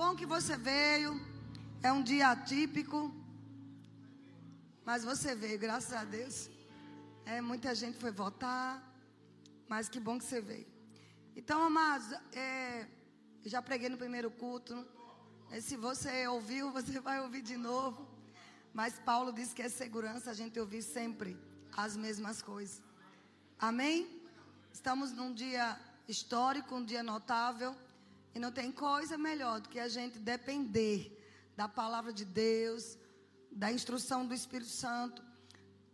bom que você veio. É um dia atípico. Mas você veio, graças a Deus. É, muita gente foi votar. Mas que bom que você veio. Então, amados, é, já preguei no primeiro culto. É, se você ouviu, você vai ouvir de novo. Mas Paulo disse que é segurança a gente ouvir sempre as mesmas coisas. Amém? Estamos num dia histórico, um dia notável. E não tem coisa melhor do que a gente depender da palavra de Deus, da instrução do Espírito Santo.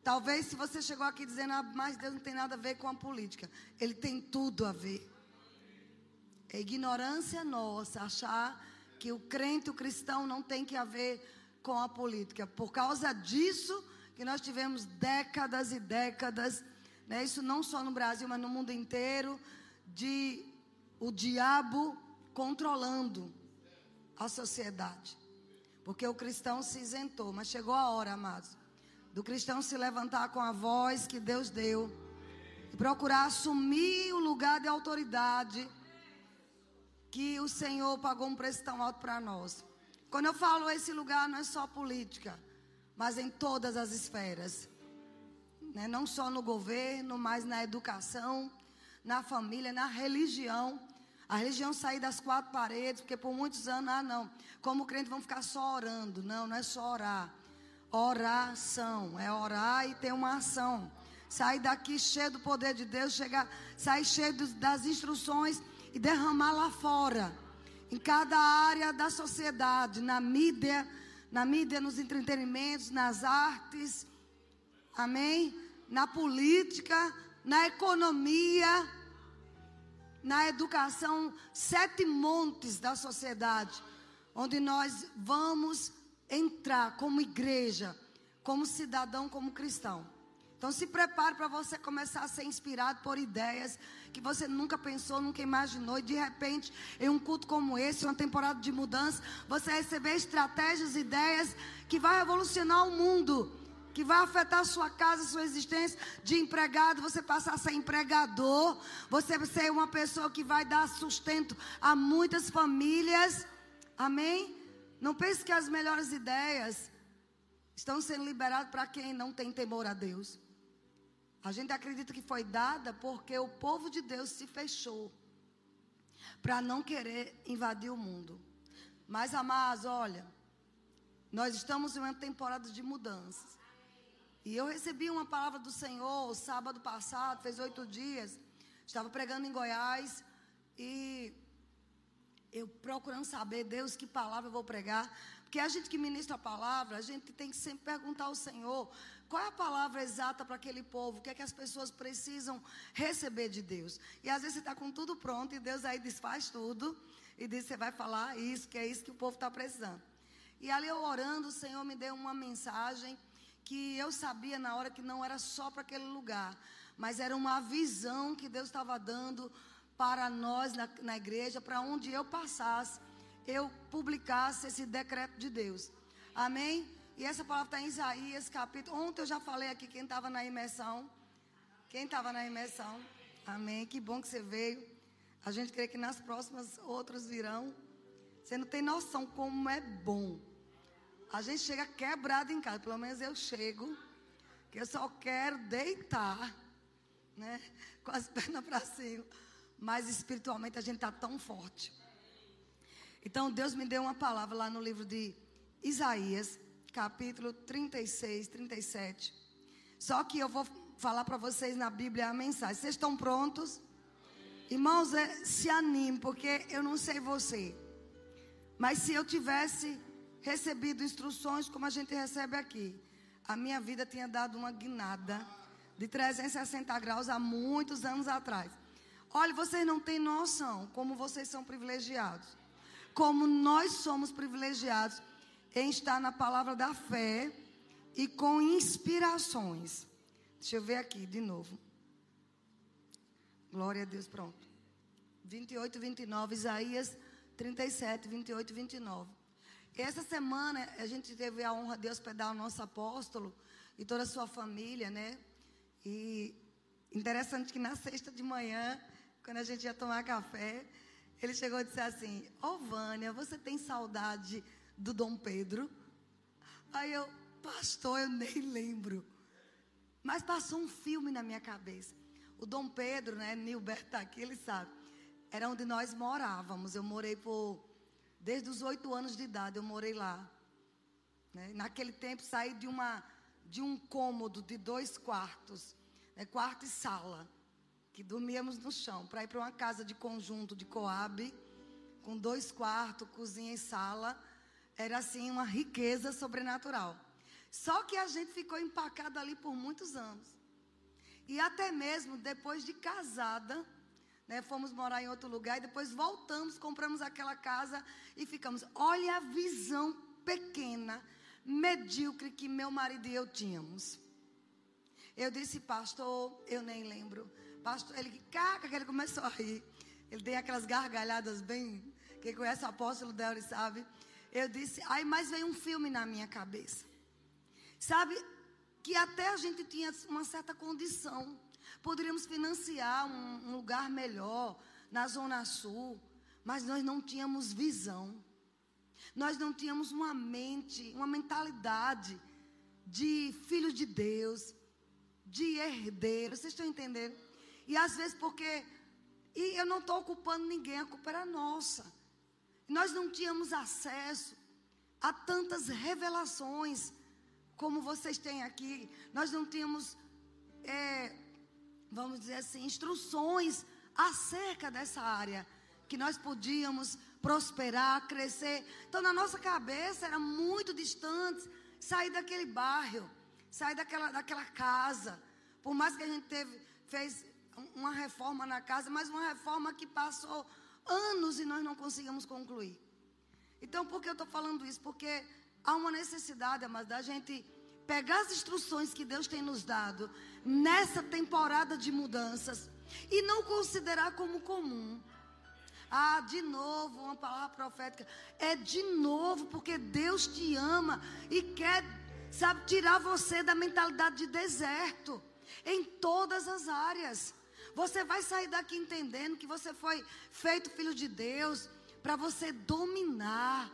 Talvez se você chegou aqui dizendo, ah, mas Deus não tem nada a ver com a política. Ele tem tudo a ver. É ignorância nossa achar que o crente, o cristão, não tem que ver com a política. Por causa disso que nós tivemos décadas e décadas, né, isso não só no Brasil, mas no mundo inteiro, de o diabo controlando a sociedade. Porque o cristão se isentou, mas chegou a hora, amados, do cristão se levantar com a voz que Deus deu e procurar assumir o lugar de autoridade que o Senhor pagou um preço tão alto para nós. Quando eu falo esse lugar, não é só política, mas em todas as esferas. Né? Não só no governo, mas na educação, na família, na religião. A religião sair das quatro paredes, porque por muitos anos, ah, não, como crente vamos ficar só orando. Não, não é só orar. Oração, é orar e ter uma ação. Sair daqui cheio do poder de Deus, chegar, sair cheio das instruções e derramar lá fora. Em cada área da sociedade, na mídia, na mídia, nos entretenimentos, nas artes, amém? Na política, na economia, na educação, sete montes da sociedade, onde nós vamos entrar como igreja, como cidadão, como cristão. Então se prepare para você começar a ser inspirado por ideias que você nunca pensou, nunca imaginou. E de repente, em um culto como esse, uma temporada de mudança, você receber estratégias, ideias que vai revolucionar o mundo que vai afetar sua casa, sua existência de empregado, você passar a ser empregador, você ser uma pessoa que vai dar sustento a muitas famílias. Amém? Não pense que as melhores ideias estão sendo liberadas para quem não tem temor a Deus. A gente acredita que foi dada porque o povo de Deus se fechou para não querer invadir o mundo. Mas, amados, olha, nós estamos em uma temporada de mudanças. E eu recebi uma palavra do Senhor sábado passado, fez oito dias. Estava pregando em Goiás e eu procurando saber, Deus, que palavra eu vou pregar. Porque a gente que ministra a palavra, a gente tem que sempre perguntar ao Senhor qual é a palavra exata para aquele povo, o que é que as pessoas precisam receber de Deus. E às vezes você está com tudo pronto e Deus aí desfaz tudo e diz: você vai falar isso, que é isso que o povo está precisando. E ali eu orando, o Senhor me deu uma mensagem que eu sabia na hora que não era só para aquele lugar, mas era uma visão que Deus estava dando para nós na, na igreja, para onde eu passasse, eu publicasse esse decreto de Deus. Amém? E essa palavra está em Isaías, capítulo. Ontem eu já falei aqui quem estava na imersão. Quem estava na imersão? Amém. Que bom que você veio. A gente crê que nas próximas outros virão. Você não tem noção como é bom a gente chega quebrado em casa, pelo menos eu chego, que eu só quero deitar, né? Com as pernas para cima. Mas espiritualmente a gente está tão forte. Então Deus me deu uma palavra lá no livro de Isaías, capítulo 36, 37. Só que eu vou falar para vocês na Bíblia a mensagem. Vocês estão prontos? Irmãos, é, se anime, porque eu não sei você. Mas se eu tivesse recebido instruções como a gente recebe aqui, a minha vida tinha dado uma guinada de 360 graus há muitos anos atrás. Olha, vocês não têm noção como vocês são privilegiados. Como nós somos privilegiados em estar na palavra da fé e com inspirações. Deixa eu ver aqui de novo. Glória a Deus, pronto. 28, 29, Isaías 37, 28 e 29. Essa semana a gente teve a honra de hospedar o nosso apóstolo e toda a sua família, né? E interessante que na sexta de manhã, quando a gente ia tomar café, Ele chegou e disse assim: Ô oh, Vânia, você tem saudade do Dom Pedro? Aí eu, pastor, eu nem lembro. Mas passou um filme na minha cabeça. O Dom Pedro, né? Nilberto está aqui, ele sabe. Era onde nós morávamos. Eu morei por. Desde os oito anos de idade, eu morei lá. Né? Naquele tempo, saí de, uma, de um cômodo de dois quartos, né? quarto e sala que dormíamos no chão, para ir para uma casa de conjunto de Coab, com dois quartos, cozinha e sala. Era assim uma riqueza sobrenatural. Só que a gente ficou empacado ali por muitos anos. E até mesmo depois de casada, né, fomos morar em outro lugar e depois voltamos, compramos aquela casa e ficamos. Olha a visão pequena, medíocre que meu marido e eu tínhamos. Eu disse, pastor, eu nem lembro pastor, ele caca, que ele começou a rir. Ele tem aquelas gargalhadas bem. Quem conhece o apóstolo Deus sabe. Eu disse, aí mais veio um filme na minha cabeça. Sabe, que até a gente tinha uma certa condição. Poderíamos financiar um, um lugar melhor na Zona Sul. Mas nós não tínhamos visão. Nós não tínhamos uma mente, uma mentalidade de filho de Deus, de herdeiro. Vocês estão entendendo? E às vezes porque. E eu não estou ocupando ninguém, a culpa era nossa. Nós não tínhamos acesso a tantas revelações como vocês têm aqui. Nós não tínhamos, é, vamos dizer assim, instruções acerca dessa área que nós podíamos prosperar, crescer. Então, na nossa cabeça era muito distante sair daquele bairro, sair daquela, daquela casa. Por mais que a gente teve, fez uma reforma na casa, mas uma reforma que passou anos e nós não conseguimos concluir. Então, por que eu estou falando isso? Porque há uma necessidade, mas da gente pegar as instruções que Deus tem nos dado nessa temporada de mudanças e não considerar como comum. Ah, de novo, uma palavra profética. É de novo, porque Deus te ama e quer, sabe, tirar você da mentalidade de deserto em todas as áreas. Você vai sair daqui entendendo que você foi feito filho de Deus para você dominar.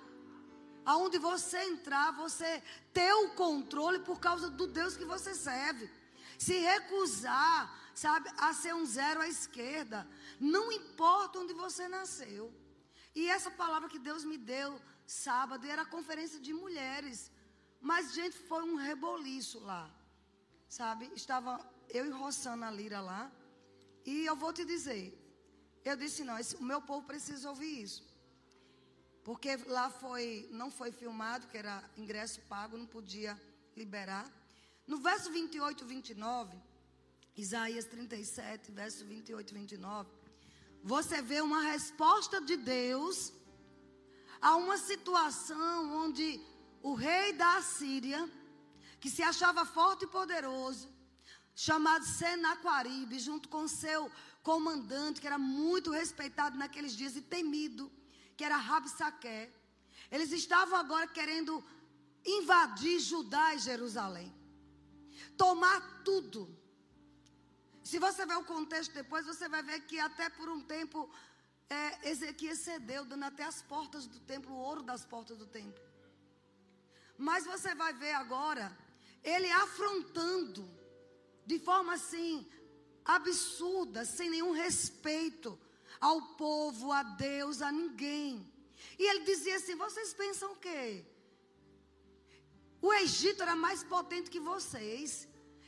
Aonde você entrar, você ter o controle por causa do Deus que você serve. Se recusar, sabe, a ser um zero à esquerda, não importa onde você nasceu. E essa palavra que Deus me deu sábado era a conferência de mulheres. Mas, gente, foi um reboliço lá. Sabe? Estava eu e Rossana Lira lá. E eu vou te dizer, eu disse não, esse, o meu povo precisa ouvir isso. Porque lá foi, não foi filmado, que era ingresso pago, não podia liberar. No verso 28 e 29, Isaías 37, verso 28 e 29, você vê uma resposta de Deus a uma situação onde o rei da Assíria, que se achava forte e poderoso, chamado Senaquaribe, junto com seu comandante, que era muito respeitado naqueles dias e temido, que era Rabsaque. Eles estavam agora querendo invadir Judá e Jerusalém. Tomar tudo. Se você ver o contexto depois, você vai ver que até por um tempo é, Ezequias cedeu, dando até as portas do templo, o ouro das portas do templo. Mas você vai ver agora ele afrontando de forma assim absurda, sem nenhum respeito ao povo, a Deus, a ninguém. E ele dizia assim: vocês pensam o quê? O Egito era mais potente que vocês.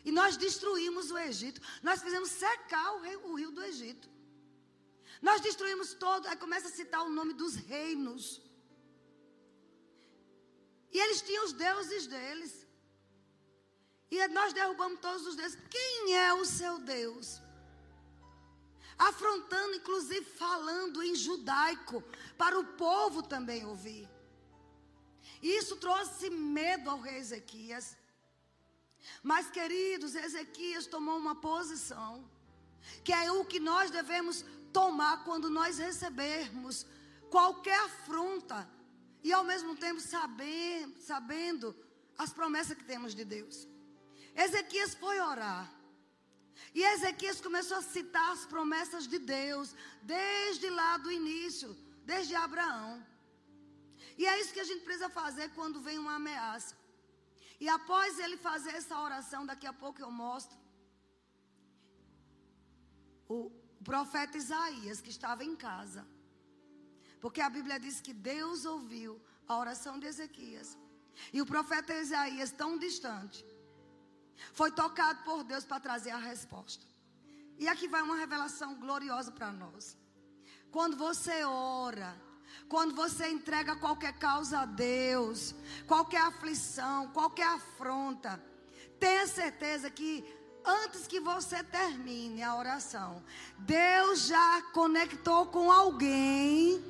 E nós destruímos o Egito. Nós fizemos secar o, rei, o rio do Egito. Nós destruímos todo. Aí começa a citar o nome dos reinos. E eles tinham os deuses deles. E nós derrubamos todos os deuses. Quem é o seu Deus? Afrontando, inclusive falando em judaico, para o povo também ouvir. Isso trouxe medo ao rei Ezequias. Mas, queridos, Ezequias tomou uma posição, que é o que nós devemos tomar quando nós recebermos qualquer afronta, e ao mesmo tempo saber, sabendo as promessas que temos de Deus. Ezequias foi orar. E Ezequias começou a citar as promessas de Deus, desde lá do início, desde Abraão. E é isso que a gente precisa fazer quando vem uma ameaça. E após ele fazer essa oração, daqui a pouco eu mostro. O profeta Isaías, que estava em casa. Porque a Bíblia diz que Deus ouviu a oração de Ezequias. E o profeta Isaías, tão distante, foi tocado por Deus para trazer a resposta. E aqui vai uma revelação gloriosa para nós. Quando você ora, quando você entrega qualquer causa a Deus, qualquer aflição, qualquer afronta, tenha certeza que antes que você termine a oração, Deus já conectou com alguém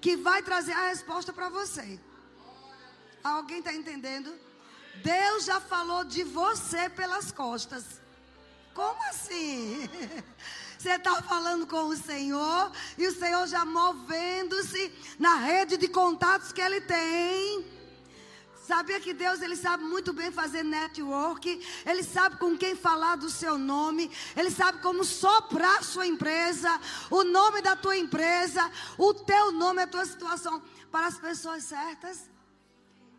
que vai trazer a resposta para você. Alguém está entendendo? Deus já falou de você pelas costas. Como assim? Você está falando com o Senhor e o Senhor já movendo-se na rede de contatos que Ele tem. Sabia que Deus ele sabe muito bem fazer network, ele sabe com quem falar do seu nome, ele sabe como soprar sua empresa, o nome da tua empresa, o teu nome, a tua situação para as pessoas certas.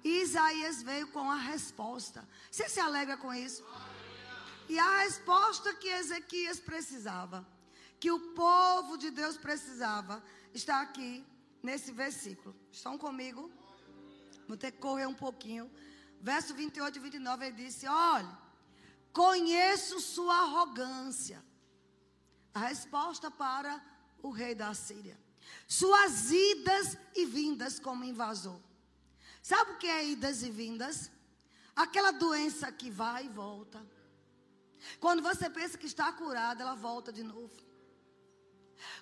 Isaías veio com a resposta. Você se alegra com isso? E a resposta que Ezequias precisava, que o povo de Deus precisava, está aqui nesse versículo. Estão comigo? Vou ter que correr um pouquinho. Verso 28 e 29 ele disse: Olha, conheço sua arrogância. A resposta para o rei da Síria. Suas idas e vindas como invasor. Sabe o que é idas e vindas? Aquela doença que vai e volta quando você pensa que está curada, ela volta de novo.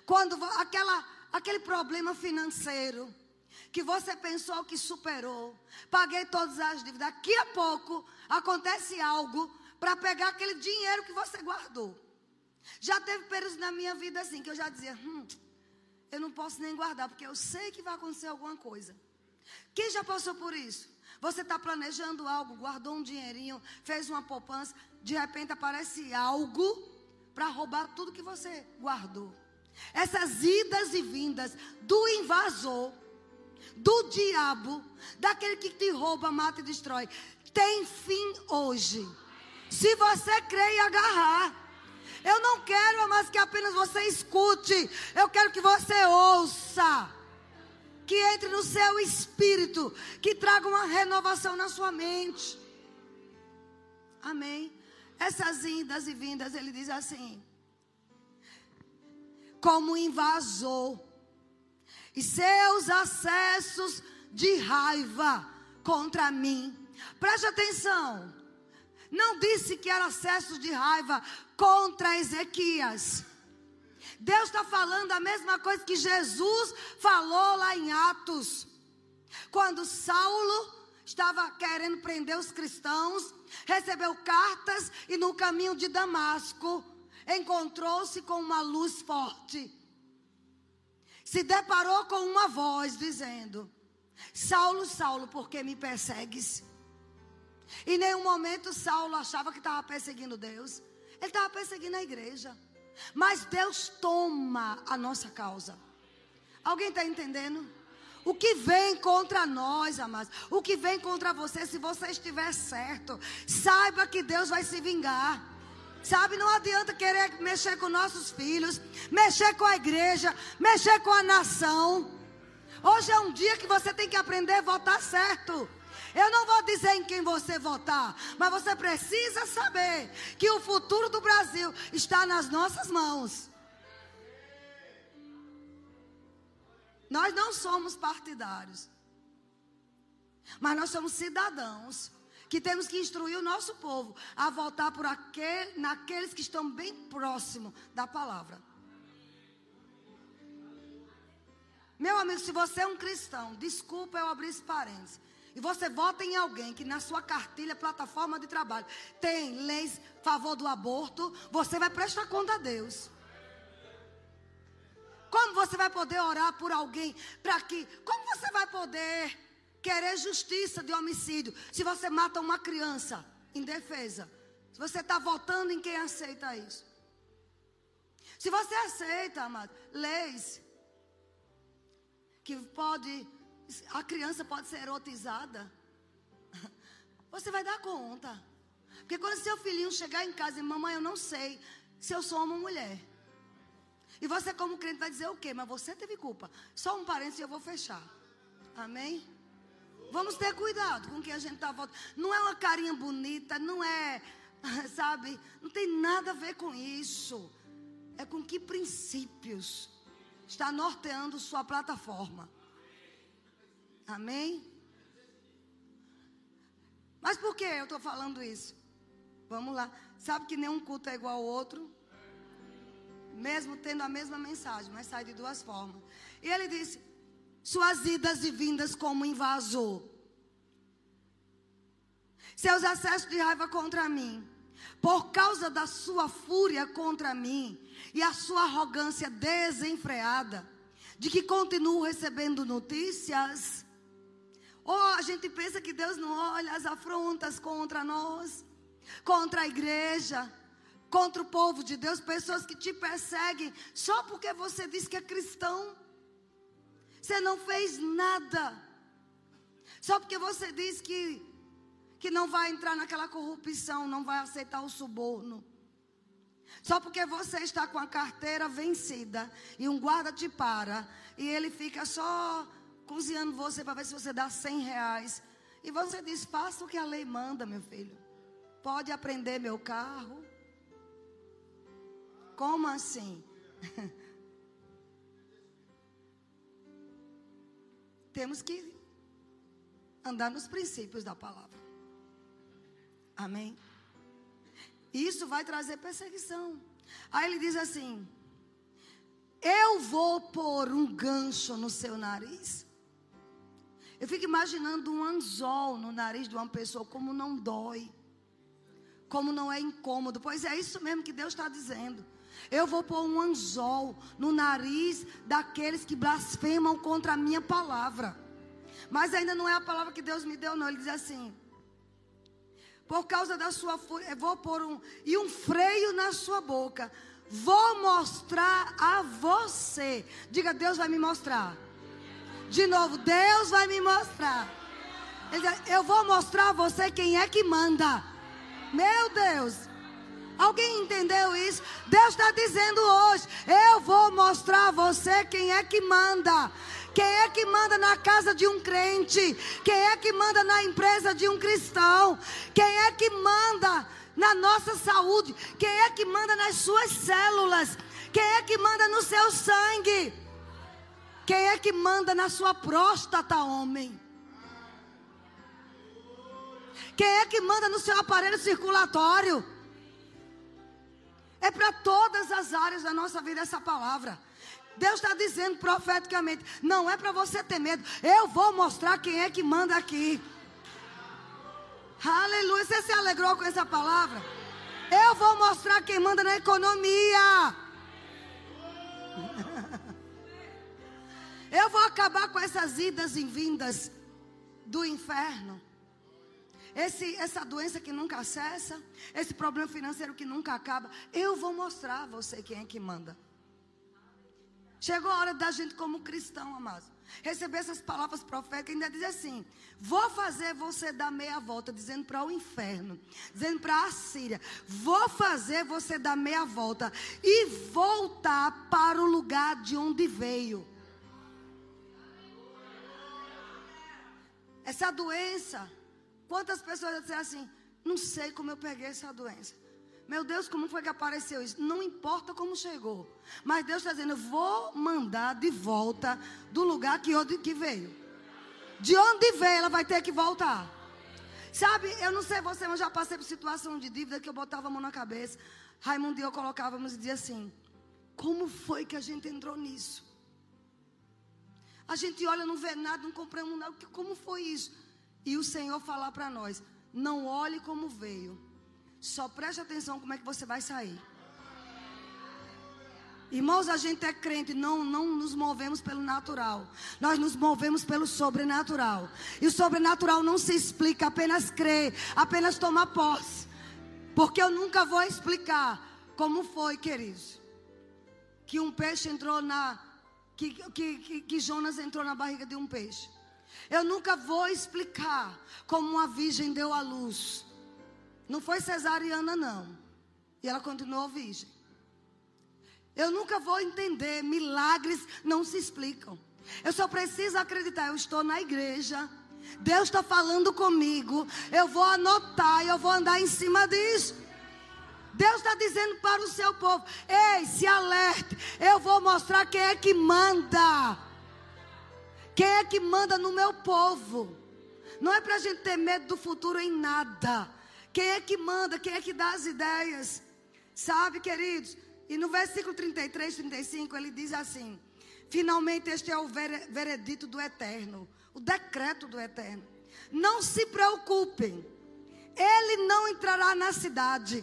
Quando aquela, aquele problema financeiro que você pensou que superou, paguei todas as dívidas, daqui a pouco acontece algo para pegar aquele dinheiro que você guardou. Já teve períodos na minha vida assim que eu já dizia, hum, eu não posso nem guardar porque eu sei que vai acontecer alguma coisa. Quem já passou por isso? Você está planejando algo, guardou um dinheirinho, fez uma poupança, de repente aparece algo para roubar tudo que você guardou. Essas idas e vindas do invasor, do diabo, daquele que te rouba, mata e destrói, tem fim hoje. Se você crê e agarrar. Eu não quero mais que apenas você escute. Eu quero que você ouça. Que entre no seu espírito. Que traga uma renovação na sua mente. Amém. Essas indas e vindas, ele diz assim: como invasor, e seus acessos de raiva contra mim. Preste atenção. Não disse que era acessos de raiva contra Ezequias. Deus está falando a mesma coisa que Jesus falou lá em Atos. Quando Saulo estava querendo prender os cristãos, recebeu cartas e no caminho de Damasco encontrou-se com uma luz forte. Se deparou com uma voz dizendo: Saulo, Saulo, por que me persegues? Em nenhum momento Saulo achava que estava perseguindo Deus. Ele estava perseguindo a igreja. Mas Deus toma a nossa causa. Alguém está entendendo? O que vem contra nós, amados, o que vem contra você, se você estiver certo, saiba que Deus vai se vingar. Sabe, não adianta querer mexer com nossos filhos, mexer com a igreja, mexer com a nação. Hoje é um dia que você tem que aprender a votar certo. Eu não vou dizer em quem você votar, mas você precisa saber que o futuro do Brasil está nas nossas mãos. Nós não somos partidários. Mas nós somos cidadãos que temos que instruir o nosso povo a voltar por aquele, naqueles que estão bem próximo da palavra. Meu amigo, se você é um cristão, desculpa eu abrir esse parênteses. E você vota em alguém que na sua cartilha, plataforma de trabalho, tem leis a favor do aborto, você vai prestar conta a Deus. Como você vai poder orar por alguém para que? Como você vai poder querer justiça de homicídio se você mata uma criança indefesa? Se você está votando em quem aceita isso. Se você aceita, amado, leis que pode, a criança pode ser erotizada, você vai dar conta. Porque quando seu filhinho chegar em casa e mamãe, eu não sei se eu sou uma mulher. E você, como crente, vai dizer o quê? Mas você teve culpa. Só um parênteses e eu vou fechar. Amém? Vamos ter cuidado com o que a gente está voltando. Não é uma carinha bonita, não é, sabe? Não tem nada a ver com isso. É com que princípios está norteando sua plataforma. Amém? Mas por que eu estou falando isso? Vamos lá. Sabe que nenhum culto é igual ao outro? Mesmo tendo a mesma mensagem, mas sai de duas formas. E ele disse: Suas idas e vindas como invasor. Seus acessos de raiva contra mim. Por causa da sua fúria contra mim e a sua arrogância desenfreada, de que continuo recebendo notícias ou oh, a gente pensa que Deus não olha as afrontas contra nós, contra a igreja, contra o povo de Deus, pessoas que te perseguem só porque você diz que é cristão. Você não fez nada. Só porque você diz que que não vai entrar naquela corrupção, não vai aceitar o suborno. Só porque você está com a carteira vencida e um guarda te para e ele fica só cozinhando você para ver se você dá 100 reais. E você diz: faça o que a lei manda, meu filho. Pode aprender meu carro. Como assim? Temos que andar nos princípios da palavra. Amém? Isso vai trazer perseguição. Aí ele diz assim: Eu vou pôr um gancho no seu nariz. Eu fico imaginando um anzol no nariz de uma pessoa, como não dói, como não é incômodo. Pois é isso mesmo que Deus está dizendo. Eu vou pôr um anzol no nariz daqueles que blasfemam contra a minha palavra. Mas ainda não é a palavra que Deus me deu, não. Ele diz assim: Por causa da sua fúria, vou pôr um e um freio na sua boca. Vou mostrar a você. Diga, Deus vai me mostrar de novo, Deus vai me mostrar. Eu vou mostrar a você quem é que manda. Meu Deus. Alguém entendeu isso? Deus está dizendo hoje: Eu vou mostrar a você quem é que manda. Quem é que manda na casa de um crente? Quem é que manda na empresa de um cristão? Quem é que manda na nossa saúde? Quem é que manda nas suas células? Quem é que manda no seu sangue? Quem é que manda na sua próstata, homem? Quem é que manda no seu aparelho circulatório? É para todas as áreas da nossa vida essa palavra. Deus está dizendo profeticamente: não é para você ter medo. Eu vou mostrar quem é que manda aqui. Aleluia. Você se alegrou com essa palavra? Eu vou mostrar quem manda na economia. Eu vou acabar com essas idas e vindas do inferno. Esse, essa doença que nunca cessa, esse problema financeiro que nunca acaba, eu vou mostrar a você quem é que manda. Chegou a hora da gente, como cristão, amado, receber essas palavras proféticas e ainda dizer assim: vou fazer você dar meia volta, dizendo para o inferno, dizendo para a Síria, vou fazer você dar meia volta e voltar para o lugar de onde veio. Essa doença. Quantas pessoas dizem assim: não sei como eu peguei essa doença. Meu Deus, como foi que apareceu isso? Não importa como chegou. Mas Deus está dizendo: vou mandar de volta do lugar que, que veio. De onde veio, ela vai ter que voltar. Sabe, eu não sei você, mas já passei por situação de dívida que eu botava a mão na cabeça. Raimundo e eu colocávamos e dizia assim: Como foi que a gente entrou nisso? A gente olha, não vê nada, não compramos nada. Como foi isso? E o Senhor falar para nós: não olhe como veio. Só preste atenção como é que você vai sair. Irmãos, a gente é crente, não, não nos movemos pelo natural. Nós nos movemos pelo sobrenatural. E o sobrenatural não se explica, apenas crer, apenas tomar posse. Porque eu nunca vou explicar como foi, queridos, que um peixe entrou na. Que, que, que, que Jonas entrou na barriga de um peixe. Eu nunca vou explicar como uma virgem deu à luz. Não foi cesariana, não. E ela continuou virgem. Eu nunca vou entender. Milagres não se explicam. Eu só preciso acreditar. Eu estou na igreja. Deus está falando comigo. Eu vou anotar. Eu vou andar em cima disso. Deus está dizendo para o seu povo: Ei, se alerte. Eu vou mostrar quem é que manda. Quem é que manda no meu povo. Não é para a gente ter medo do futuro em nada. Quem é que manda? Quem é que dá as ideias? Sabe, queridos? E no versículo 33, 35, ele diz assim: Finalmente, este é o veredito do eterno, o decreto do eterno. Não se preocupem, ele não entrará na cidade,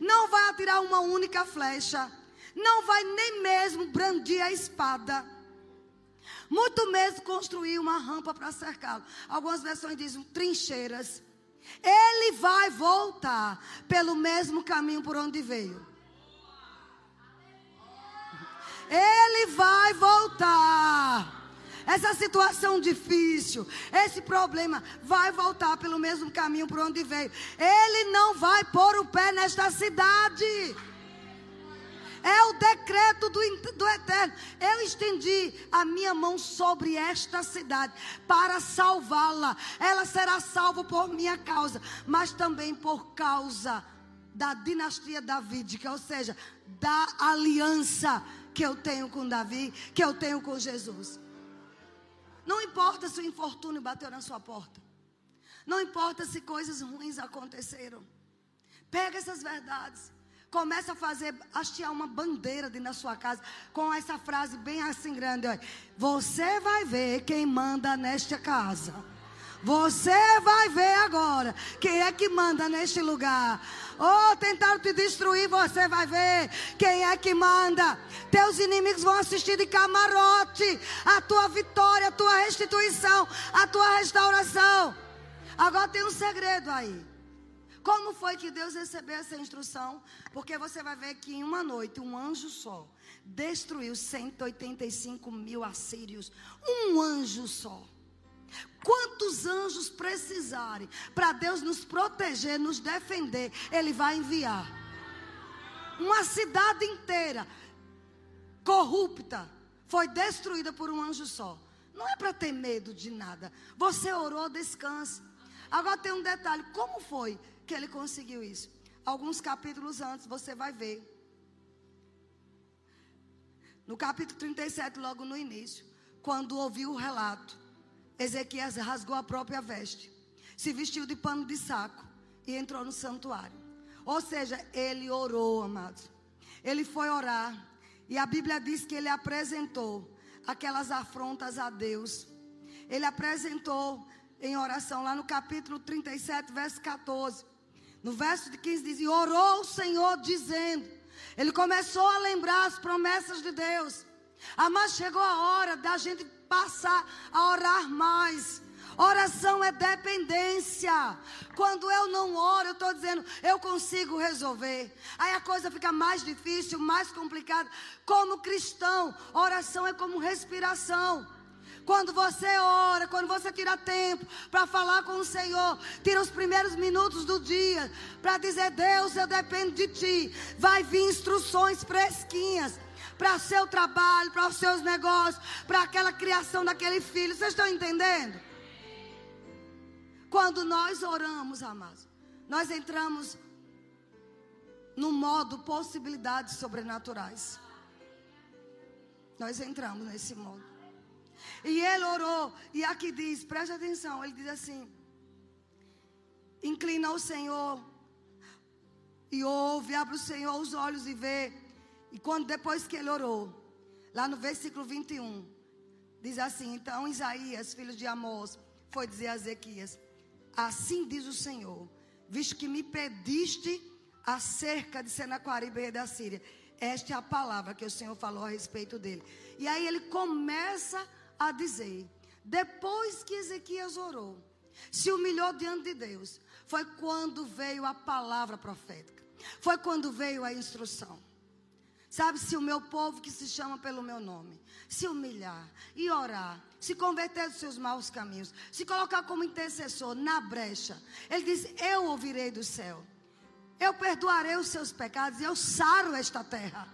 não vai atirar uma única flecha, não vai nem mesmo brandir a espada, muito menos construir uma rampa para cercá-lo. Algumas versões dizem trincheiras. Ele vai voltar pelo mesmo caminho por onde veio. Ele vai voltar. Essa situação difícil, esse problema vai voltar pelo mesmo caminho por onde veio. Ele não vai pôr o pé nesta cidade. É o decreto do, do Eterno. Eu estendi a minha mão sobre esta cidade para salvá-la. Ela será salva por minha causa, mas também por causa da dinastia davídica, ou seja, da aliança que eu tenho com Davi, que eu tenho com Jesus. Não importa se o infortúnio bateu na sua porta. Não importa se coisas ruins aconteceram. Pega essas verdades. Começa a fazer, hastear uma bandeira dentro da sua casa com essa frase bem assim grande. Olha. Você vai ver quem manda nesta casa. Você vai ver agora quem é que manda neste lugar. Oh, tentaram te destruir, você vai ver quem é que manda. Teus inimigos vão assistir de camarote a tua vitória, a tua restituição, a tua restauração. Agora tem um segredo aí. Como foi que Deus recebeu essa instrução? Porque você vai ver que em uma noite, um anjo só destruiu 185 mil assírios. Um anjo só. Quantos anjos precisarem para Deus nos proteger, nos defender, Ele vai enviar. Uma cidade inteira corrupta foi destruída por um anjo só. Não é para ter medo de nada. Você orou, descansa. Agora tem um detalhe: como foi que ele conseguiu isso? Alguns capítulos antes, você vai ver. No capítulo 37, logo no início, quando ouviu o relato Ezequias rasgou a própria veste, se vestiu de pano de saco e entrou no santuário. Ou seja, ele orou, amados. Ele foi orar. E a Bíblia diz que ele apresentou aquelas afrontas a Deus. Ele apresentou em oração, lá no capítulo 37, verso 14. No verso de 15 diz: e orou o Senhor dizendo. Ele começou a lembrar as promessas de Deus. Ah, mas chegou a hora da gente passar a orar mais. Oração é dependência. Quando eu não oro, eu estou dizendo, eu consigo resolver. Aí a coisa fica mais difícil, mais complicada. Como cristão, oração é como respiração. Quando você ora, quando você tira tempo para falar com o Senhor, tira os primeiros minutos do dia para dizer: Deus, eu dependo de ti. Vai vir instruções fresquinhas para o seu trabalho, para os seus negócios, para aquela criação daquele filho. Vocês estão entendendo? Quando nós oramos, amados, nós entramos no modo possibilidades sobrenaturais. Nós entramos nesse modo. E ele orou, e aqui diz, preste atenção, ele diz assim: inclina ao Senhor e ouve, abre o Senhor os olhos e vê. E quando depois que ele orou, lá no versículo 21, diz assim: Então Isaías, filho de Amós, foi dizer a Ezequias: Assim diz o Senhor, visto que me pediste acerca de Senaquaribe, da Síria. Esta é a palavra que o Senhor falou a respeito dele. E aí ele começa a dizer: depois que Ezequias orou, se humilhou diante de Deus, foi quando veio a palavra profética. Foi quando veio a instrução. Sabe, se o meu povo que se chama pelo meu nome se humilhar e orar, se converter dos seus maus caminhos, se colocar como intercessor na brecha, ele diz: Eu ouvirei do céu, eu perdoarei os seus pecados e eu saro esta terra.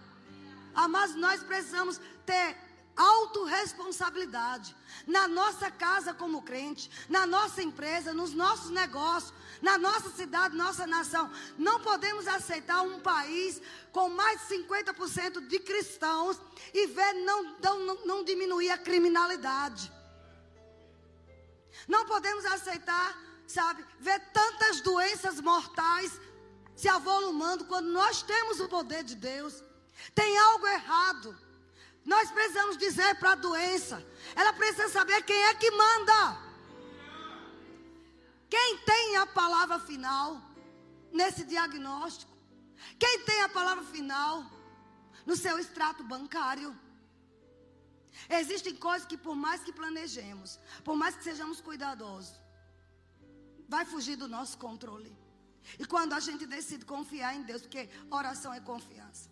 Ah, mas nós precisamos ter autorresponsabilidade na nossa casa como crente, na nossa empresa, nos nossos negócios, na nossa cidade, nossa nação. Não podemos aceitar um país com mais de 50% de cristãos e ver não, não, não diminuir a criminalidade. Não podemos aceitar, sabe, ver tantas doenças mortais se avolumando quando nós temos o poder de Deus. Tem algo errado. Nós precisamos dizer para a doença, ela precisa saber quem é que manda. Quem tem a palavra final nesse diagnóstico? Quem tem a palavra final no seu extrato bancário? Existem coisas que, por mais que planejemos, por mais que sejamos cuidadosos, vai fugir do nosso controle. E quando a gente decide confiar em Deus, porque oração é confiança.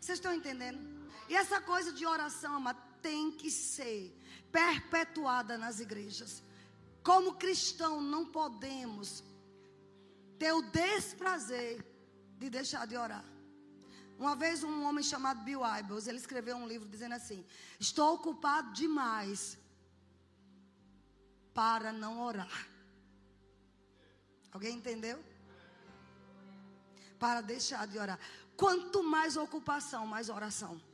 Vocês estão entendendo? E essa coisa de oração, ama, tem que ser perpetuada nas igrejas. Como cristão, não podemos ter o desprazer de deixar de orar. Uma vez um homem chamado Bill Hybels, ele escreveu um livro dizendo assim: Estou ocupado demais para não orar. Alguém entendeu? Para deixar de orar. Quanto mais ocupação, mais oração.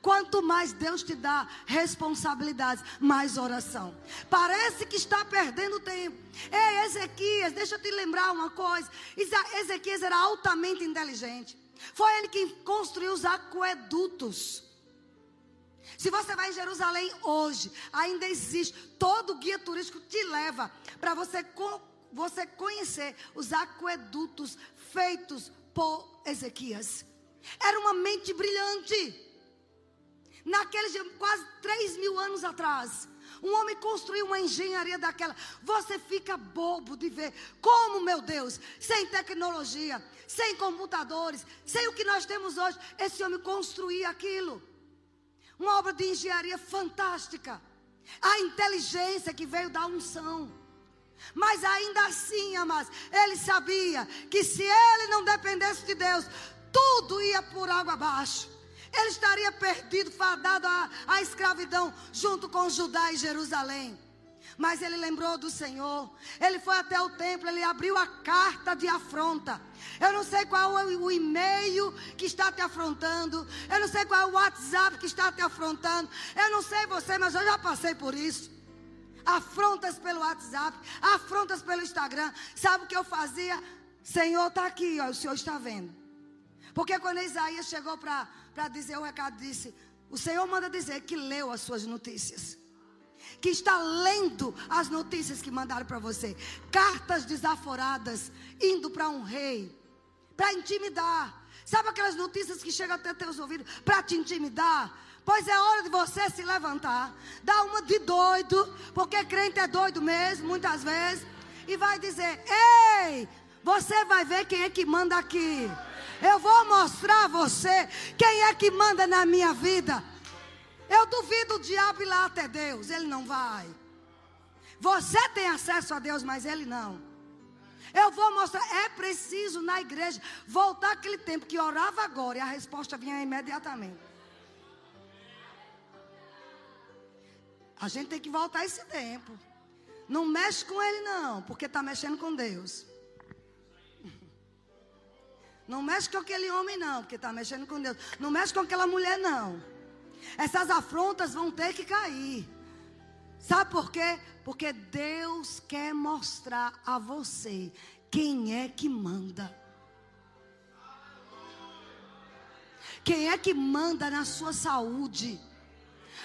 Quanto mais Deus te dá responsabilidades, mais oração. Parece que está perdendo tempo. Ei, Ezequias, deixa eu te lembrar uma coisa. Ezequias era altamente inteligente. Foi ele quem construiu os aquedutos. Se você vai em Jerusalém hoje, ainda existe. Todo guia turístico te leva para você, você conhecer os aquedutos feitos por Ezequias. Era uma mente brilhante. Naqueles quase 3 mil anos atrás, um homem construiu uma engenharia daquela. Você fica bobo de ver como, meu Deus, sem tecnologia, sem computadores, sem o que nós temos hoje, esse homem construía aquilo. Uma obra de engenharia fantástica. A inteligência que veio da unção. Mas ainda assim, amados, ele sabia que se ele não dependesse de Deus, tudo ia por água abaixo ele estaria perdido, fadado à, à escravidão, junto com Judá e Jerusalém. Mas ele lembrou do Senhor. Ele foi até o templo, ele abriu a carta de afronta. Eu não sei qual é o e-mail que está te afrontando. Eu não sei qual é o WhatsApp que está te afrontando. Eu não sei você, mas eu já passei por isso. Afrontas pelo WhatsApp, afrontas pelo Instagram. Sabe o que eu fazia? Senhor está aqui, ó, o Senhor está vendo. Porque quando Isaías chegou para dizer o recado, disse: O Senhor manda dizer que leu as suas notícias. Que está lendo as notícias que mandaram para você. Cartas desaforadas, indo para um rei, para intimidar. Sabe aquelas notícias que chegam até teus ouvidos para te intimidar? Pois é hora de você se levantar, dar uma de doido, porque crente é doido mesmo, muitas vezes, e vai dizer: Ei, você vai ver quem é que manda aqui. Eu vou mostrar a você quem é que manda na minha vida. Eu duvido o diabo ir lá até Deus. Ele não vai. Você tem acesso a Deus, mas ele não. Eu vou mostrar. É preciso na igreja voltar aquele tempo que orava agora e a resposta vinha imediatamente. A gente tem que voltar esse tempo. Não mexe com ele, não, porque está mexendo com Deus. Não mexe com aquele homem, não, porque está mexendo com Deus. Não mexe com aquela mulher, não. Essas afrontas vão ter que cair. Sabe por quê? Porque Deus quer mostrar a você quem é que manda. Quem é que manda na sua saúde?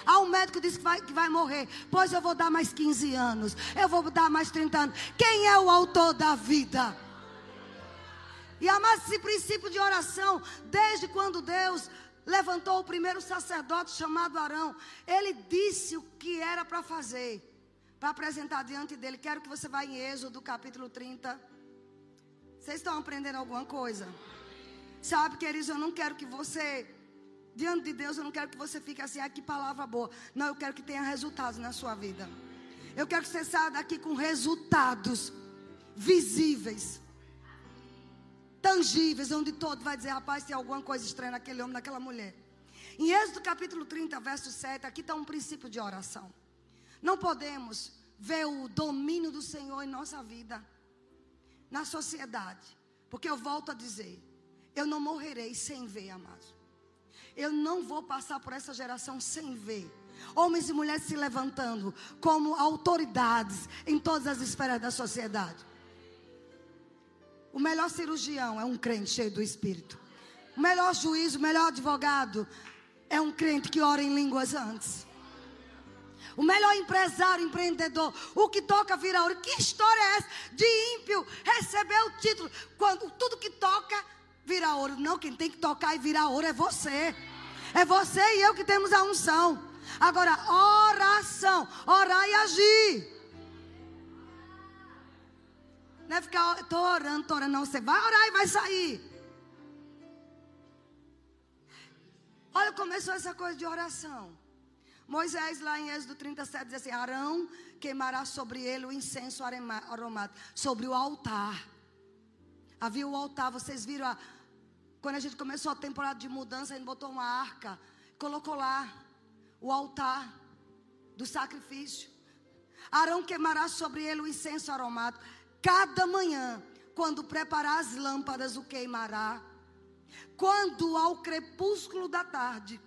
Ah, o médico disse que vai, que vai morrer. Pois eu vou dar mais 15 anos. Eu vou dar mais 30 anos. Quem é o autor da vida? E amados, esse princípio de oração, desde quando Deus levantou o primeiro sacerdote chamado Arão, ele disse o que era para fazer, para apresentar diante dele. Quero que você vá em Êxodo capítulo 30. Vocês estão aprendendo alguma coisa? Sabe, queridos, eu não quero que você, diante de Deus, eu não quero que você fique assim, ah, que palavra boa. Não, eu quero que tenha resultados na sua vida. Eu quero que você saia daqui com resultados visíveis, tangíveis, onde todo vai dizer, rapaz, tem alguma coisa estranha naquele homem, naquela mulher. Em Êxodo capítulo 30, verso 7, aqui está um princípio de oração. Não podemos ver o domínio do Senhor em nossa vida, na sociedade. Porque eu volto a dizer, eu não morrerei sem ver, amados. Eu não vou passar por essa geração sem ver. Homens e mulheres se levantando como autoridades em todas as esferas da sociedade. O melhor cirurgião é um crente cheio do Espírito. O melhor juiz, o melhor advogado é um crente que ora em línguas antes. O melhor empresário, empreendedor, o que toca vira ouro. Que história é essa de ímpio receber o título quando tudo que toca vira ouro? Não, quem tem que tocar e virar ouro é você. É você e eu que temos a unção. Agora, oração, orar e agir. Não é ficar, estou orando, estou orando, não. Você vai orar e vai sair. Olha, começou essa coisa de oração. Moisés, lá em Êxodo 37, diz assim: Arão queimará sobre ele o incenso aromático, sobre o altar. Havia o altar, vocês viram, a, quando a gente começou a temporada de mudança, a gente botou uma arca, colocou lá o altar do sacrifício. Arão queimará sobre ele o incenso aromático. Cada manhã, quando preparar as lâmpadas, o queimará. Quando ao crepúsculo da tarde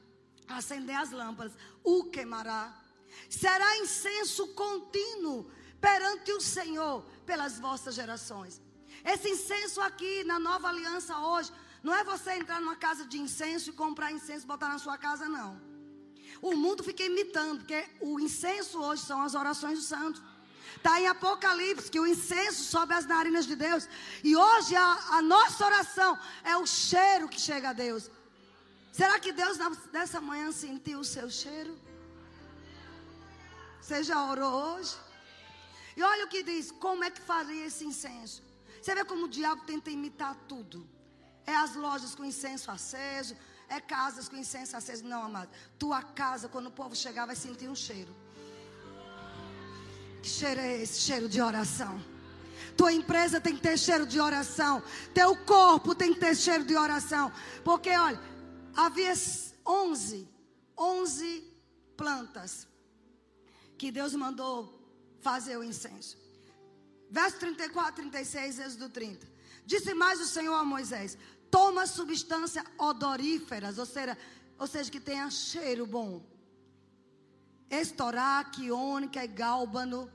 acender as lâmpadas, o queimará. Será incenso contínuo perante o Senhor pelas vossas gerações. Esse incenso aqui na nova aliança hoje, não é você entrar numa casa de incenso e comprar incenso e botar na sua casa, não. O mundo fica imitando, porque o incenso hoje são as orações dos santos. Está em Apocalipse que o incenso sobe as narinas de Deus. E hoje a, a nossa oração é o cheiro que chega a Deus. Será que Deus nessa manhã sentiu o seu cheiro? Você já orou hoje? E olha o que diz: como é que faria esse incenso? Você vê como o diabo tenta imitar tudo. É as lojas com incenso aceso, é casas com incenso aceso. Não, amado. Tua casa, quando o povo chegar, vai sentir um cheiro. Que cheiro é esse? Cheiro de oração. Tua empresa tem que ter cheiro de oração. Teu corpo tem que ter cheiro de oração. Porque, olha, havia 11, 11 plantas que Deus mandou fazer o incenso. Verso 34, 36, Êxodo 30. Disse mais o Senhor a Moisés: Toma substância odoríferas, ou seja, ou seja, que tenha cheiro bom estoraque, ônica e gálbano.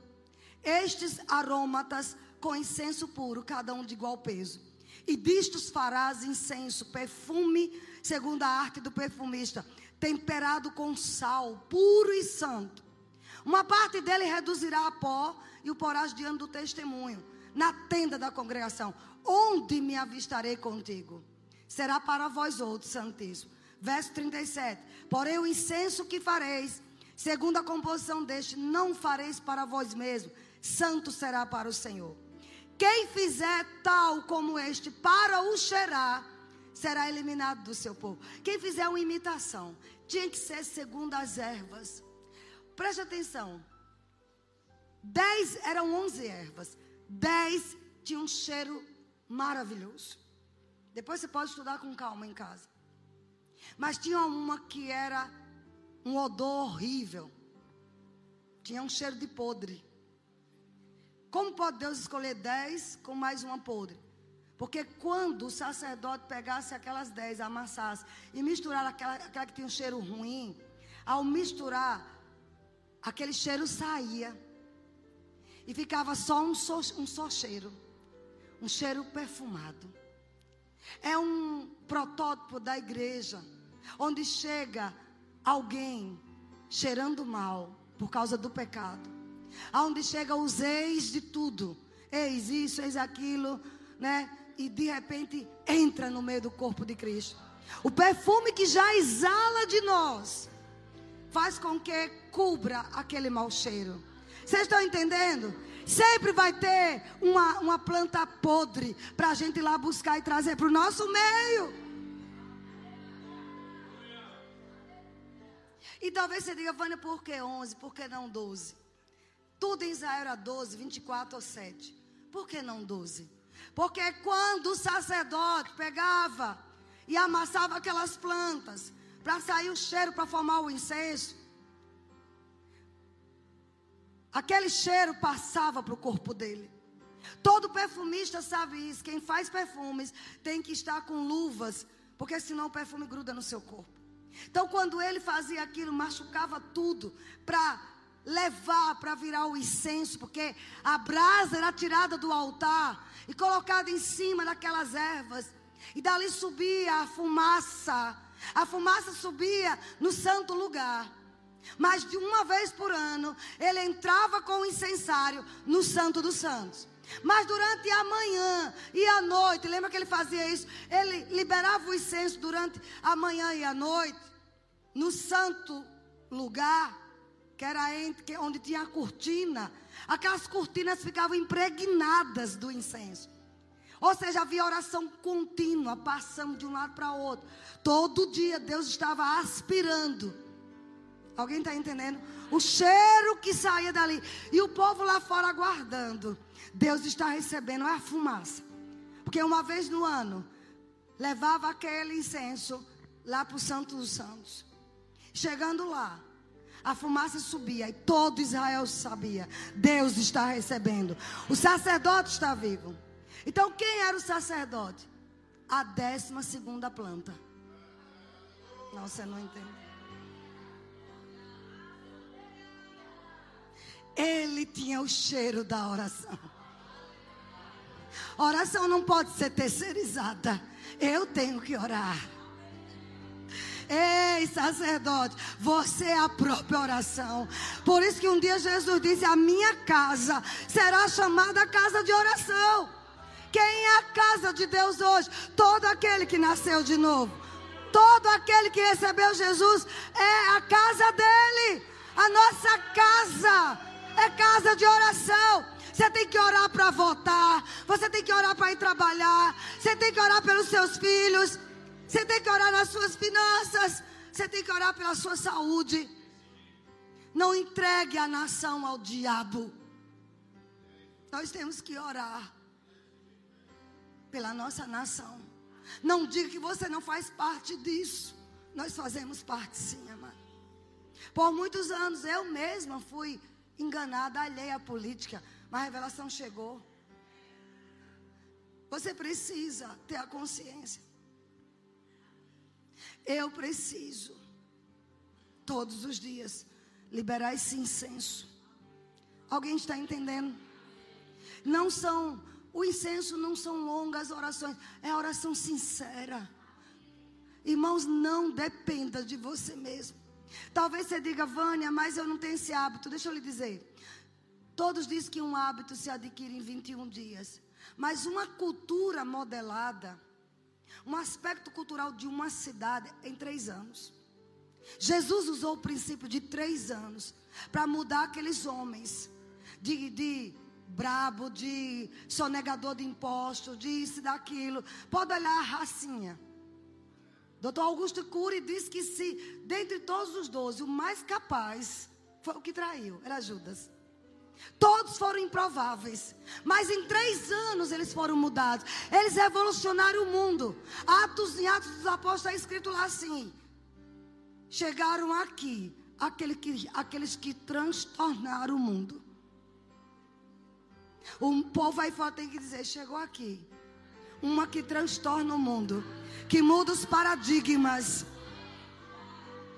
Estes aromatas com incenso puro, cada um de igual peso. E distos farás incenso, perfume, segundo a arte do perfumista, temperado com sal, puro e santo. Uma parte dele reduzirá a pó e o porás diante do testemunho, na tenda da congregação, onde me avistarei contigo. Será para vós outros, Santíssimo. Verso 37. Porém, o incenso que fareis Segundo a composição deste, não fareis para vós mesmos, santo será para o Senhor. Quem fizer tal como este para o cheirar, será eliminado do seu povo. Quem fizer uma imitação, tinha que ser segundo as ervas. Preste atenção. Dez eram onze ervas. Dez tinham um cheiro maravilhoso. Depois você pode estudar com calma em casa. Mas tinha uma que era um odor horrível. Tinha um cheiro de podre. Como pode Deus escolher dez com mais uma podre? Porque quando o sacerdote pegasse aquelas dez, amassasse e misturar aquela, aquela que tinha um cheiro ruim, ao misturar, aquele cheiro saía. E ficava só um, só um só cheiro. Um cheiro perfumado. É um protótipo da igreja. Onde chega alguém cheirando mal por causa do pecado. Aonde chega os ex de tudo. Eis isso, eis aquilo, né? E de repente entra no meio do corpo de Cristo. O perfume que já exala de nós faz com que cubra aquele mau cheiro. Vocês estão entendendo? Sempre vai ter uma, uma planta podre para a gente ir lá buscar e trazer para o nosso meio. E talvez você diga, Vânia, por que 11? Por que não 12? Tudo em Israel era 12, 24 ou 7. Por que não 12? Porque quando o sacerdote pegava e amassava aquelas plantas para sair o cheiro para formar o incenso, aquele cheiro passava para o corpo dele. Todo perfumista sabe isso. Quem faz perfumes tem que estar com luvas, porque senão o perfume gruda no seu corpo. Então, quando ele fazia aquilo, machucava tudo para levar para virar o incenso, porque a brasa era tirada do altar e colocada em cima daquelas ervas, e dali subia a fumaça. A fumaça subia no santo lugar. Mas de uma vez por ano, ele entrava com o incensário no Santo dos Santos. Mas durante a manhã e a noite, lembra que ele fazia isso? Ele liberava o incenso durante a manhã e a noite, no santo lugar que era onde tinha a cortina, aquelas cortinas ficavam impregnadas do incenso. Ou seja, havia oração contínua, passando de um lado para o outro. Todo dia Deus estava aspirando. Alguém está entendendo? O cheiro que saía dali. E o povo lá fora aguardando. Deus está recebendo a fumaça. Porque uma vez no ano, levava aquele incenso lá para o Santo dos Santos. Chegando lá, a fumaça subia e todo Israel sabia: Deus está recebendo. O sacerdote está vivo. Então, quem era o sacerdote? A décima segunda planta. Não, você não entende. Ele tinha o cheiro da oração. oração não pode ser terceirizada. Eu tenho que orar. Ei, sacerdote, você é a própria oração. Por isso que um dia Jesus disse: A minha casa será chamada casa de oração. Quem é a casa de Deus hoje? Todo aquele que nasceu de novo. Todo aquele que recebeu Jesus é a casa dele. A nossa casa é casa de oração. Você tem que orar para votar. Você tem que orar para ir trabalhar. Você tem que orar pelos seus filhos. Você tem que orar nas suas finanças. Você tem que orar pela sua saúde. Não entregue a nação ao diabo. Nós temos que orar pela nossa nação. Não diga que você não faz parte disso. Nós fazemos parte sim, amado. Por muitos anos eu mesma fui enganada, alheia à política, mas a revelação chegou. Você precisa ter a consciência eu preciso, todos os dias, liberar esse incenso. Alguém está entendendo? Não são, o incenso não são longas orações, é oração sincera. Irmãos, não dependa de você mesmo. Talvez você diga, Vânia, mas eu não tenho esse hábito. Deixa eu lhe dizer. Todos dizem que um hábito se adquire em 21 dias. Mas uma cultura modelada um aspecto cultural de uma cidade em três anos. Jesus usou o princípio de três anos para mudar aqueles homens de, de brabo, de sonegador de impostos, de isso daquilo. Pode olhar a racinha. Doutor Augusto Cury diz que se, dentre todos os doze, o mais capaz foi o que traiu, era Judas. Todos foram improváveis. Mas em três anos eles foram mudados. Eles revolucionaram o mundo. Atos em Atos dos Apóstolos está escrito lá assim. Chegaram aqui aquele que, aqueles que transtornaram o mundo. O povo aí fora tem que dizer: chegou aqui. Uma que transtorna o mundo. Que muda os paradigmas.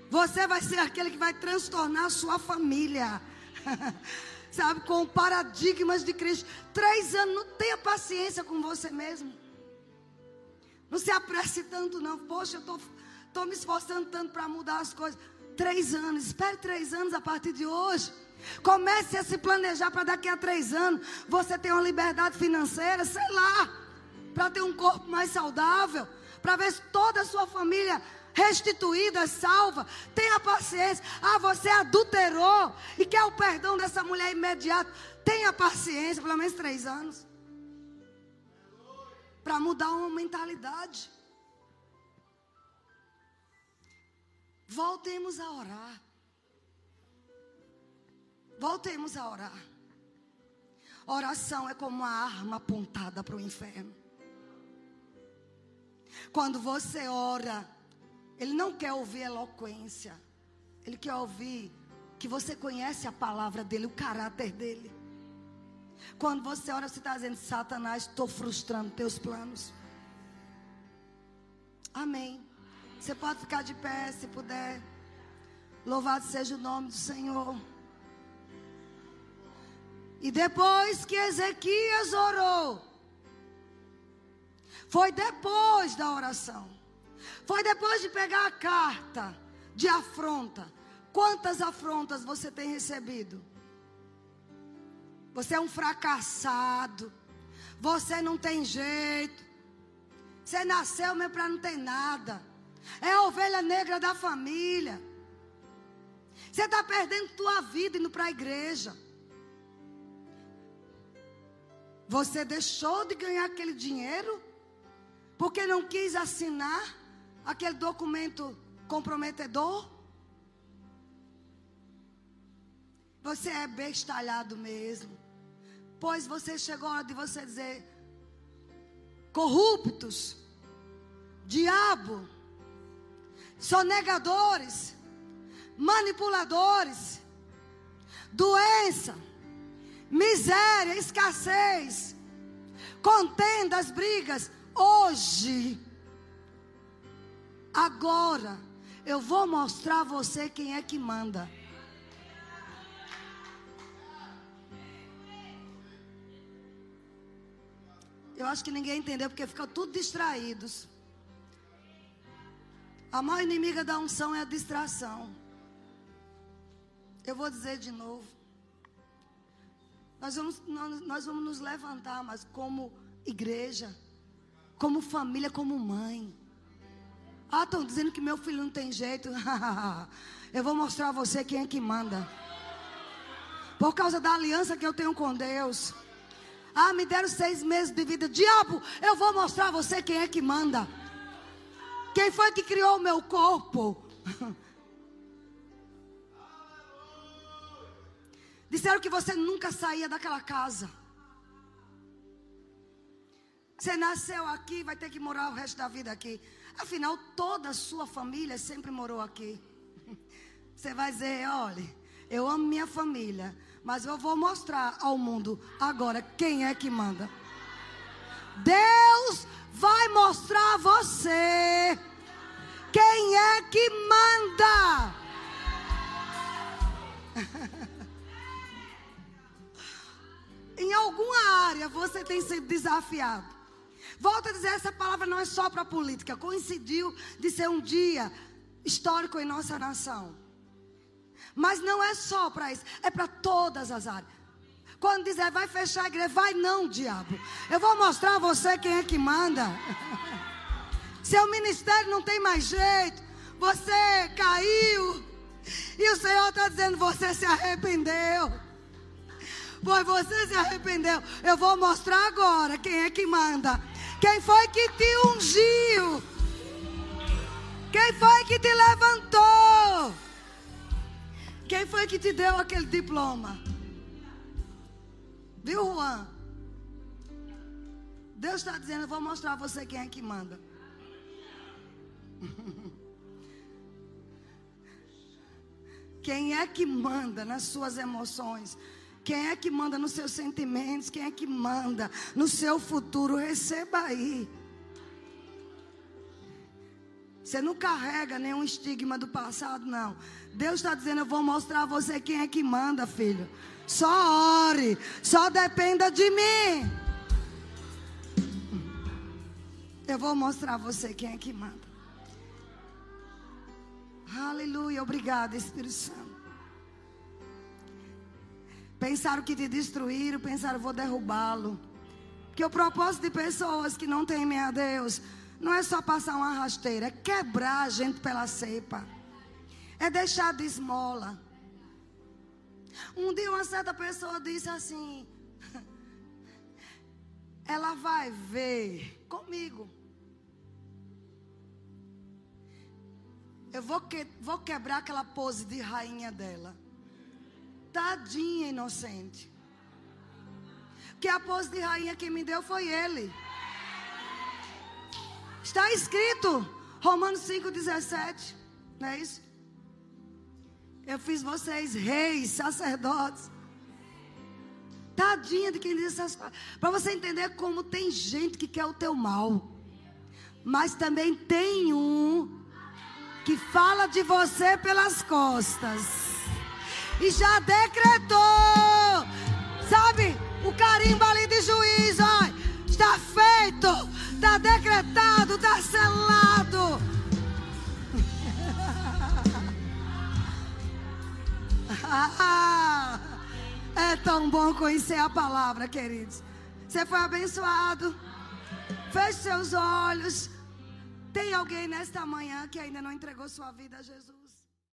Você vai ser aquele que vai transtornar a sua família. sabe, com paradigmas de Cristo. Três anos, não tenha paciência com você mesmo. Não se apresse tanto, não. Poxa, eu estou me esforçando tanto para mudar as coisas. Três anos, espere três anos a partir de hoje. Comece a se planejar para daqui a três anos você ter uma liberdade financeira, sei lá, para ter um corpo mais saudável, para ver toda a sua família restituída, salva. Tenha paciência. Ah, você adulterou e quer o perdão dessa mulher imediato. Tenha paciência, pelo menos três anos. Para mudar uma mentalidade. Voltemos a orar. Voltemos a orar. Oração é como uma arma apontada para o inferno. Quando você ora, Ele não quer ouvir eloquência. Ele quer ouvir que você conhece a palavra dele, o caráter dele. Quando você ora, você está dizendo: Satanás, estou frustrando teus planos. Amém. Você pode ficar de pé se puder. Louvado seja o nome do Senhor. E depois que Ezequias orou, foi depois da oração, foi depois de pegar a carta de afronta. Quantas afrontas você tem recebido? Você é um fracassado. Você não tem jeito. Você nasceu mesmo para não ter nada. É a ovelha negra da família. Você está perdendo tua vida indo para a igreja. Você deixou de ganhar aquele dinheiro porque não quis assinar aquele documento comprometedor? Você é bestalhado mesmo. Pois você chegou a hora de você dizer: corruptos, diabo, sonegadores, manipuladores, doença, miséria, escassez, contendas, brigas. Hoje, agora, eu vou mostrar a você quem é que manda. Eu acho que ninguém entendeu porque ficam tudo distraídos. A maior inimiga da unção é a distração. Eu vou dizer de novo. Nós vamos, nós vamos nos levantar, mas como igreja, como família, como mãe. Ah, estão dizendo que meu filho não tem jeito. eu vou mostrar a você quem é que manda. Por causa da aliança que eu tenho com Deus. Ah, me deram seis meses de vida. Diabo, eu vou mostrar a você quem é que manda. Quem foi que criou o meu corpo? Disseram que você nunca saía daquela casa. Você nasceu aqui, vai ter que morar o resto da vida aqui. Afinal, toda a sua família sempre morou aqui. Você vai dizer: olha, eu amo minha família, mas eu vou mostrar ao mundo agora quem é que manda. Deus vai mostrar a você quem é que manda. em alguma área você tem sido desafiado. Volto a dizer, essa palavra não é só para política. Coincidiu de ser um dia histórico em nossa nação. Mas não é só para isso, é para todas as áreas. Quando dizer vai fechar a igreja, vai não, diabo. Eu vou mostrar a você quem é que manda. Seu ministério não tem mais jeito. Você caiu. E o Senhor está dizendo: você se arrependeu. Pois você se arrependeu. Eu vou mostrar agora quem é que manda. Quem foi que te ungiu? Quem foi que te levantou? Quem foi que te deu aquele diploma? Viu, Juan? Deus está dizendo: Eu vou mostrar a você quem é que manda. Quem é que manda nas suas emoções? Quem é que manda nos seus sentimentos? Quem é que manda no seu futuro? Receba aí. Você não carrega nenhum estigma do passado, não. Deus está dizendo: Eu vou mostrar a você quem é que manda, filho. Só ore, só dependa de mim. Eu vou mostrar a você quem é que manda. Aleluia, obrigada, Espírito Santo. Pensaram que te destruíram, pensaram, vou derrubá-lo. Que o propósito de pessoas que não temem a Deus não é só passar uma rasteira, é quebrar a gente pela cepa, é deixar de esmola. Um dia uma certa pessoa disse assim: ela vai ver comigo. Eu vou, que, vou quebrar aquela pose de rainha dela. Tadinha inocente. Que a pose de rainha que me deu foi ele. Está escrito, Romanos 5,17. Não é isso? Eu fiz vocês reis, sacerdotes. Tadinha de quem diz essas coisas. Para você entender como tem gente que quer o teu mal. Mas também tem um que fala de você pelas costas. E já decretou. Sabe? O carimbo ali de juiz, ó. Está feito. Está decretado. Está selado. é tão bom conhecer a palavra, queridos. Você foi abençoado. Feche seus olhos. Tem alguém nesta manhã que ainda não entregou sua vida a Jesus?